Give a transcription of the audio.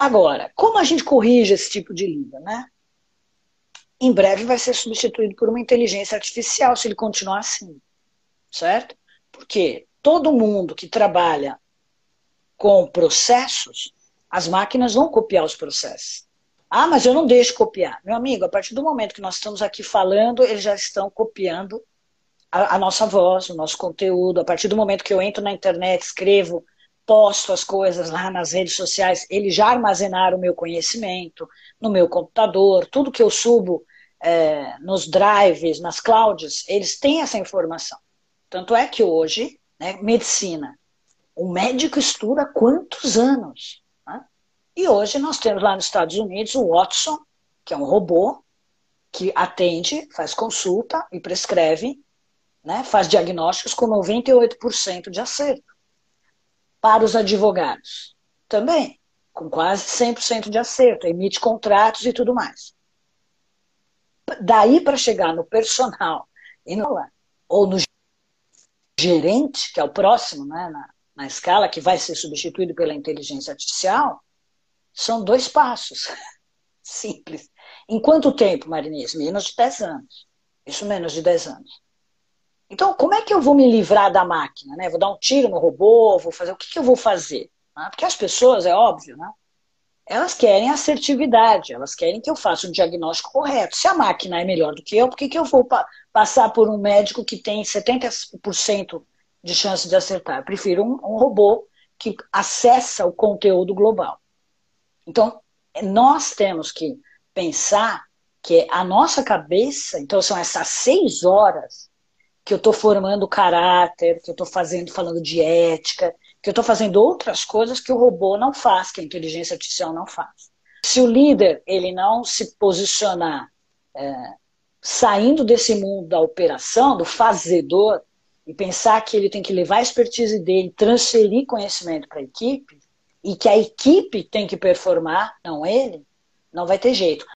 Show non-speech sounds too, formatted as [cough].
Agora, como a gente corrige esse tipo de líder, né? Em breve vai ser substituído por uma inteligência artificial se ele continuar assim, certo? Porque todo mundo que trabalha com processos, as máquinas vão copiar os processos. Ah, mas eu não deixo copiar. Meu amigo, a partir do momento que nós estamos aqui falando, eles já estão copiando a, a nossa voz, o nosso conteúdo. A partir do momento que eu entro na internet, escrevo posto as coisas lá nas redes sociais, eles já armazenaram o meu conhecimento no meu computador, tudo que eu subo é, nos drives, nas clouds, eles têm essa informação. Tanto é que hoje, né, medicina, o médico estuda quantos anos? Né? E hoje nós temos lá nos Estados Unidos o Watson, que é um robô que atende, faz consulta e prescreve, né, faz diagnósticos com 98% de acerto para os advogados. Também, com quase 100% de acerto, emite contratos e tudo mais. Daí para chegar no personal e no, ou no gerente, que é o próximo né, na, na escala, que vai ser substituído pela inteligência artificial, são dois passos. [laughs] Simples. Em quanto tempo, Marinês? Menos de 10 anos. Isso menos de 10 anos. Então, como é que eu vou me livrar da máquina? Né? Vou dar um tiro no robô, vou fazer o que, que eu vou fazer? Né? Porque as pessoas, é óbvio, né? elas querem assertividade, elas querem que eu faça um diagnóstico correto. Se a máquina é melhor do que eu, por que, que eu vou pa passar por um médico que tem 70% de chance de acertar? Eu prefiro um, um robô que acessa o conteúdo global. Então, nós temos que pensar que a nossa cabeça, então são essas seis horas que eu estou formando caráter, que eu estou fazendo, falando de ética, que eu estou fazendo outras coisas que o robô não faz, que a inteligência artificial não faz. Se o líder ele não se posicionar é, saindo desse mundo da operação, do fazedor, e pensar que ele tem que levar a expertise dele, transferir conhecimento para a equipe, e que a equipe tem que performar, não ele, não vai ter jeito.